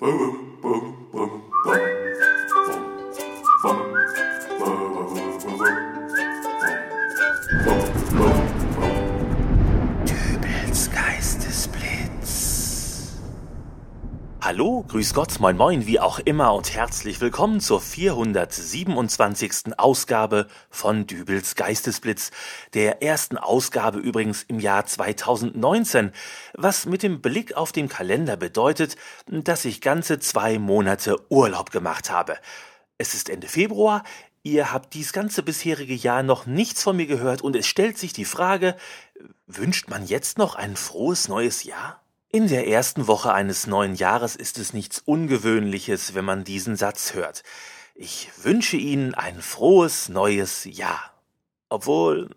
Dübels Hallo, grüß Gott, moin moin, wie auch immer und herzlich willkommen zur 427. Ausgabe von Dübels Geistesblitz, der ersten Ausgabe übrigens im Jahr 2019, was mit dem Blick auf den Kalender bedeutet, dass ich ganze zwei Monate Urlaub gemacht habe. Es ist Ende Februar, Ihr habt dies ganze bisherige Jahr noch nichts von mir gehört und es stellt sich die Frage, wünscht man jetzt noch ein frohes neues Jahr? In der ersten Woche eines neuen Jahres ist es nichts Ungewöhnliches, wenn man diesen Satz hört. Ich wünsche Ihnen ein frohes neues Jahr. Obwohl,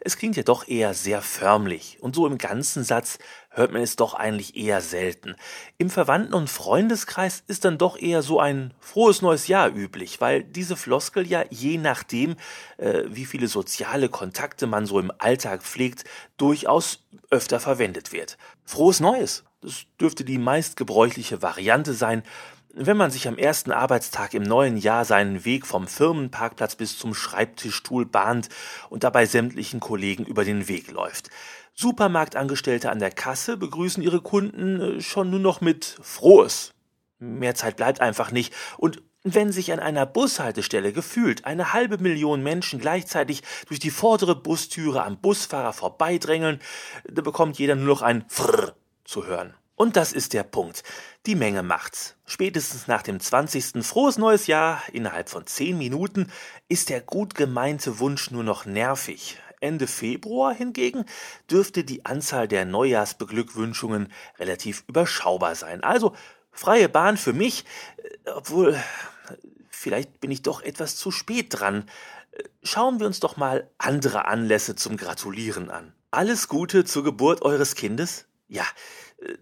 es klingt ja doch eher sehr förmlich, und so im ganzen Satz hört man es doch eigentlich eher selten. Im Verwandten- und Freundeskreis ist dann doch eher so ein frohes neues Jahr üblich, weil diese Floskel ja je nachdem, äh, wie viele soziale Kontakte man so im Alltag pflegt, durchaus öfter verwendet wird. Frohes Neues, das dürfte die meistgebräuchliche Variante sein, wenn man sich am ersten Arbeitstag im neuen Jahr seinen Weg vom Firmenparkplatz bis zum Schreibtischstuhl bahnt und dabei sämtlichen Kollegen über den Weg läuft. Supermarktangestellte an der Kasse begrüßen ihre Kunden äh, schon nur noch mit Frohes. Mehr Zeit bleibt einfach nicht. Und wenn sich an einer Bushaltestelle gefühlt eine halbe Million Menschen gleichzeitig durch die vordere Bustüre am Busfahrer vorbeidrängeln, da bekommt jeder nur noch ein Frrr zu hören. Und das ist der Punkt. Die Menge macht's. Spätestens nach dem 20. Frohes neues Jahr, innerhalb von 10 Minuten, ist der gut gemeinte Wunsch nur noch nervig. Ende Februar hingegen dürfte die Anzahl der Neujahrsbeglückwünschungen relativ überschaubar sein. Also freie Bahn für mich, äh, obwohl vielleicht bin ich doch etwas zu spät dran. Schauen wir uns doch mal andere Anlässe zum Gratulieren an. Alles Gute zur Geburt eures Kindes? Ja,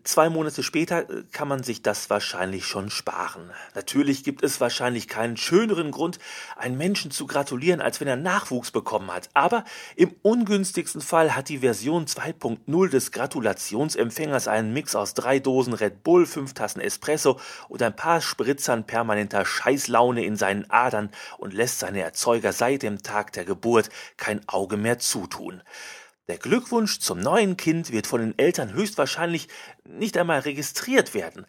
Zwei Monate später äh, kann man sich das wahrscheinlich schon sparen. Natürlich gibt es wahrscheinlich keinen schöneren Grund, einen Menschen zu gratulieren, als wenn er Nachwuchs bekommen hat. Aber im ungünstigsten Fall hat die Version 2.0 des Gratulationsempfängers einen Mix aus drei Dosen Red Bull, fünf Tassen Espresso und ein paar Spritzern permanenter Scheißlaune in seinen Adern und lässt seine Erzeuger seit dem Tag der Geburt kein Auge mehr zutun. Der Glückwunsch zum neuen Kind wird von den Eltern höchstwahrscheinlich nicht einmal registriert werden.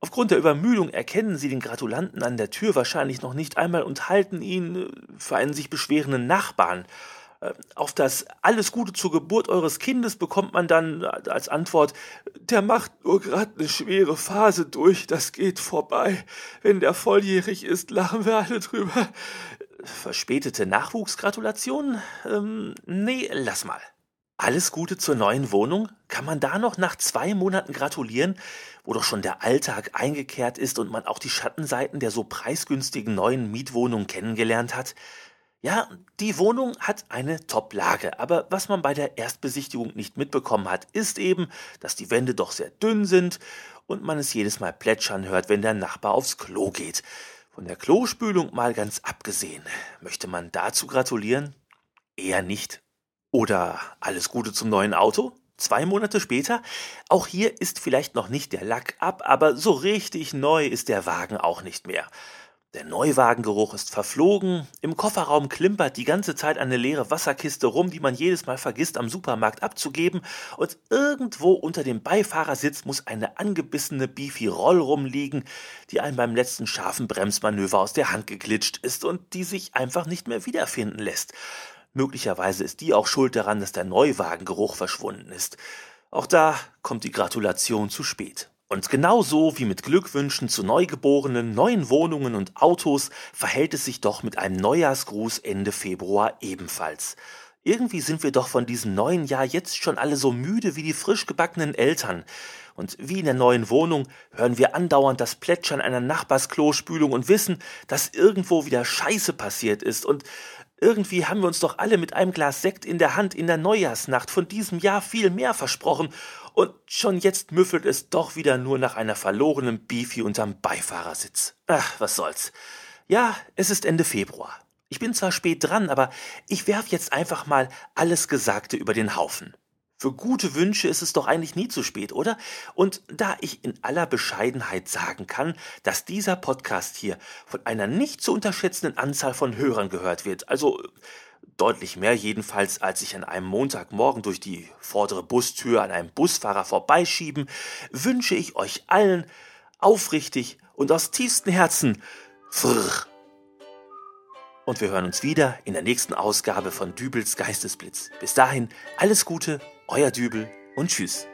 Aufgrund der Übermüdung erkennen sie den Gratulanten an der Tür wahrscheinlich noch nicht einmal und halten ihn äh, für einen sich beschwerenden Nachbarn. Äh, auf das Alles Gute zur Geburt eures Kindes bekommt man dann als Antwort, der macht nur gerade eine schwere Phase durch, das geht vorbei. Wenn der volljährig ist, lachen wir alle drüber. Verspätete Nachwuchsgratulation? Ähm, nee, lass mal. Alles Gute zur neuen Wohnung? Kann man da noch nach zwei Monaten gratulieren, wo doch schon der Alltag eingekehrt ist und man auch die Schattenseiten der so preisgünstigen neuen Mietwohnung kennengelernt hat? Ja, die Wohnung hat eine Top-Lage, aber was man bei der Erstbesichtigung nicht mitbekommen hat, ist eben, dass die Wände doch sehr dünn sind und man es jedes Mal plätschern hört, wenn der Nachbar aufs Klo geht. Von der Klospülung mal ganz abgesehen. Möchte man dazu gratulieren? Eher nicht. Oder alles Gute zum neuen Auto? Zwei Monate später? Auch hier ist vielleicht noch nicht der Lack ab, aber so richtig neu ist der Wagen auch nicht mehr. Der Neuwagengeruch ist verflogen, im Kofferraum klimpert die ganze Zeit eine leere Wasserkiste rum, die man jedes Mal vergisst am Supermarkt abzugeben, und irgendwo unter dem Beifahrersitz muss eine angebissene Beefy Roll rumliegen, die einem beim letzten scharfen Bremsmanöver aus der Hand geglitscht ist und die sich einfach nicht mehr wiederfinden lässt. Möglicherweise ist die auch schuld daran, dass der Neuwagengeruch verschwunden ist. Auch da kommt die Gratulation zu spät. Und genauso wie mit Glückwünschen zu Neugeborenen, neuen Wohnungen und Autos verhält es sich doch mit einem Neujahrsgruß Ende Februar ebenfalls. Irgendwie sind wir doch von diesem neuen Jahr jetzt schon alle so müde wie die frisch gebackenen Eltern. Und wie in der neuen Wohnung hören wir andauernd das Plätschern einer Nachbarsklospülung und wissen, dass irgendwo wieder Scheiße passiert ist und irgendwie haben wir uns doch alle mit einem Glas Sekt in der Hand in der Neujahrsnacht von diesem Jahr viel mehr versprochen, und schon jetzt müffelt es doch wieder nur nach einer verlorenen Beefy unterm Beifahrersitz. Ach, was soll's. Ja, es ist Ende Februar. Ich bin zwar spät dran, aber ich werf jetzt einfach mal alles Gesagte über den Haufen. Für gute Wünsche ist es doch eigentlich nie zu spät, oder? Und da ich in aller Bescheidenheit sagen kann, dass dieser Podcast hier von einer nicht zu unterschätzenden Anzahl von Hörern gehört wird, also deutlich mehr jedenfalls, als ich an einem Montagmorgen durch die vordere Bustür an einem Busfahrer vorbeischieben, wünsche ich euch allen aufrichtig und aus tiefstem Herzen Frrr. Und wir hören uns wieder in der nächsten Ausgabe von Dübels Geistesblitz. Bis dahin, alles Gute, euer Dübel und tschüss.